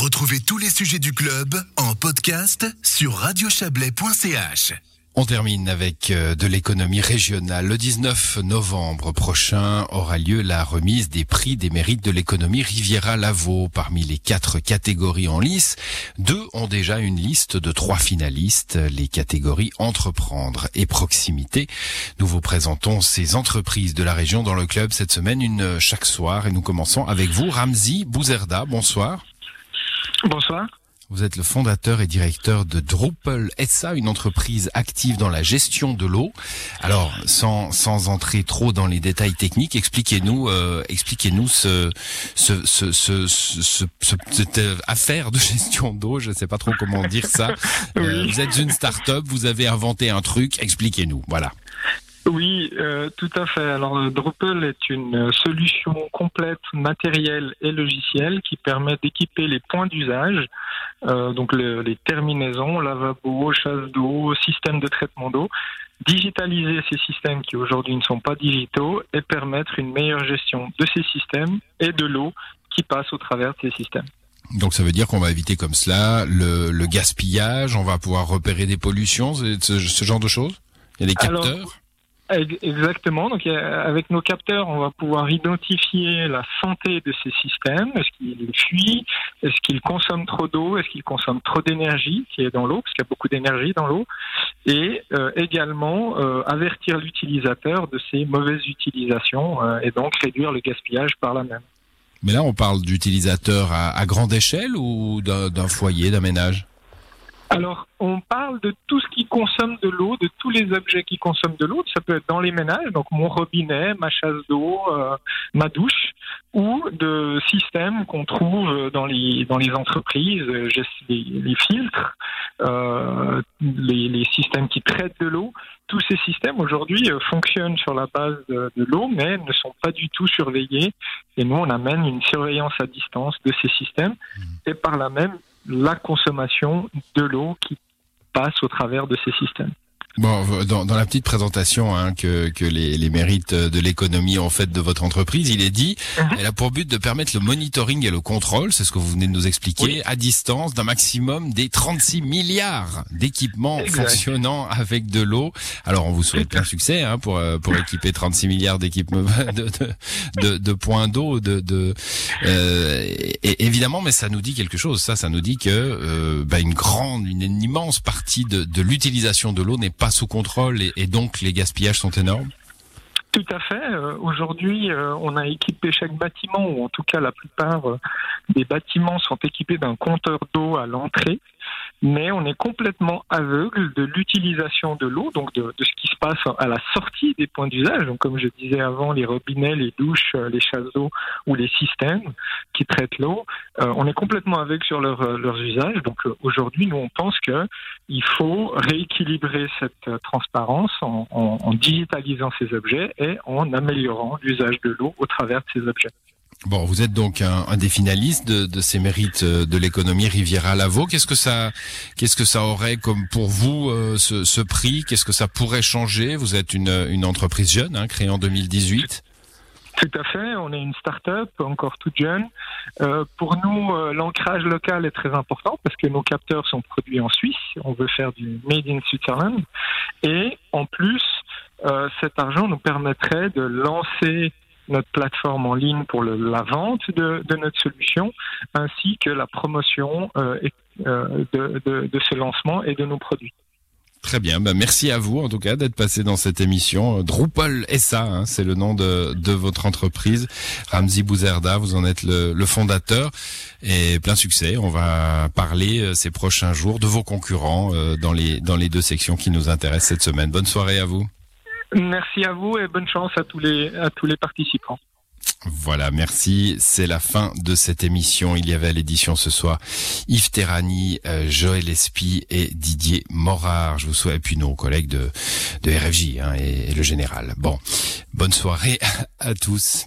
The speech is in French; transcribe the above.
Retrouvez tous les sujets du club en podcast sur radiochablais.ch. On termine avec euh, de l'économie régionale. Le 19 novembre prochain aura lieu la remise des prix des mérites de l'économie Riviera-Lavaux. Parmi les quatre catégories en lice, deux ont déjà une liste de trois finalistes, les catégories entreprendre et proximité. Nous vous présentons ces entreprises de la région dans le club cette semaine, une chaque soir, et nous commençons avec vous, Ramzi Bouzerda. Bonsoir. Bonsoir. Vous êtes le fondateur et directeur de Drupal SA, une entreprise active dans la gestion de l'eau. Alors, sans, sans entrer trop dans les détails techniques, expliquez-nous, euh, expliquez-nous ce, ce, ce, ce, ce, cette euh, affaire de gestion d'eau. Je ne sais pas trop comment dire ça. Euh, vous êtes une start-up, vous avez inventé un truc. Expliquez-nous. Voilà. Oui, euh, tout à fait. Alors euh, Drupal est une solution complète matérielle et logicielle qui permet d'équiper les points d'usage, euh, donc les terminaisons, lavabo, chasse d'eau, système de traitement d'eau, digitaliser ces systèmes qui aujourd'hui ne sont pas digitaux et permettre une meilleure gestion de ces systèmes et de l'eau qui passe au travers de ces systèmes. Donc ça veut dire qu'on va éviter comme cela le, le gaspillage, on va pouvoir repérer des pollutions, ce, ce genre de choses? Il y a des capteurs? Exactement. Donc, avec nos capteurs, on va pouvoir identifier la santé de ces systèmes. Est-ce qu'ils fuient? Est-ce qu'ils consomment trop d'eau? Est-ce qu'ils consomment trop d'énergie qui est dans l'eau? Parce qu'il y a beaucoup d'énergie dans l'eau. Et euh, également euh, avertir l'utilisateur de ces mauvaises utilisations euh, et donc réduire le gaspillage par la même. Mais là, on parle d'utilisateurs à, à grande échelle ou d'un foyer, d'un ménage? Alors, on parle de tout ce qui consomme de l'eau, de tous les objets qui consomment de l'eau. Ça peut être dans les ménages, donc mon robinet, ma chasse d'eau, euh, ma douche, ou de systèmes qu'on trouve dans les dans les entreprises, les, les filtres, euh, les, les, systèmes qui traitent de l'eau. Tous ces systèmes aujourd'hui euh, fonctionnent sur la base de, de l'eau, mais ne sont pas du tout surveillés. Et nous, on amène une surveillance à distance de ces systèmes, mmh. et par là même la consommation de l'eau qui passe au travers de ces systèmes. Bon, dans, dans, la petite présentation hein, que, que les, les, mérites de l'économie ont fait de votre entreprise, il est dit, uh elle a pour but de permettre le monitoring et le contrôle, c'est ce que vous venez de nous expliquer, à distance d'un maximum des 36 milliards d'équipements fonctionnant avec de l'eau. Alors, on vous souhaite plein succès hein, pour euh, pour équiper 36 milliards d'équipements de, de, de, de, points d'eau, de, de euh, et évidemment, mais ça nous dit quelque chose. Ça, ça nous dit que euh, bah, une grande, une, une immense partie de, de l'utilisation de l'eau n'est pas sous contrôle et, donc les gaspillages sont énormes tout à fait. Euh, aujourd'hui, euh, on a équipé chaque bâtiment, ou en tout cas la plupart euh, des bâtiments sont équipés d'un compteur d'eau à l'entrée mais on est complètement aveugle de l'utilisation de l'eau, donc de, ce qui se passe à la sortie des points d'usage. Comme je disais avant, les robinets, les douches, les chasses d'eau ou les systèmes qui traitent l'eau, euh, on est complètement aveugle sur leur, euh, leurs usages. Donc, aujourd'hui, nous, on pense que il faut rééquilibrer cette transparence en, digitalisant ces objets et en améliorant l'usage de l'eau au travers de ces objets. Bon, vous êtes donc un, des finalistes de, ces mérites euh, de l'économie Riviera-Lavaux. Qu'est-ce que ça, qu'est-ce que ça aurait comme pour vous euh, ce, prix? Qu'est-ce que ça pourrait changer? Vous êtes une, une entreprise jeune, hein, créée en 2018. Tout à fait, on est une start-up encore toute jeune. Euh, pour nous, euh, l'ancrage local est très important parce que nos capteurs sont produits en Suisse. On veut faire du Made in Switzerland. Et en plus, euh, cet argent nous permettrait de lancer notre plateforme en ligne pour le, la vente de, de, notre solution, ainsi que la promotion euh, euh, de, de, de, ce lancement et de nos produits. Très bien, ben merci à vous en tout cas d'être passé dans cette émission. Drupal SA, hein, c'est le nom de, de votre entreprise. Ramzi Bouzerda, vous en êtes le, le, fondateur et plein succès. On va parler euh, ces prochains jours de vos concurrents euh, dans les dans les deux sections qui nous intéressent cette semaine. Bonne soirée à vous. Merci à vous et bonne chance à tous les, à tous les participants. Voilà, merci. C'est la fin de cette émission. Il y avait à l'édition ce soir Yves Terrani, euh, Joël Espy et Didier Morard. Je vous souhaite, puis nos collègues de, RFJ hein, et le général. Bon, bonne soirée à tous.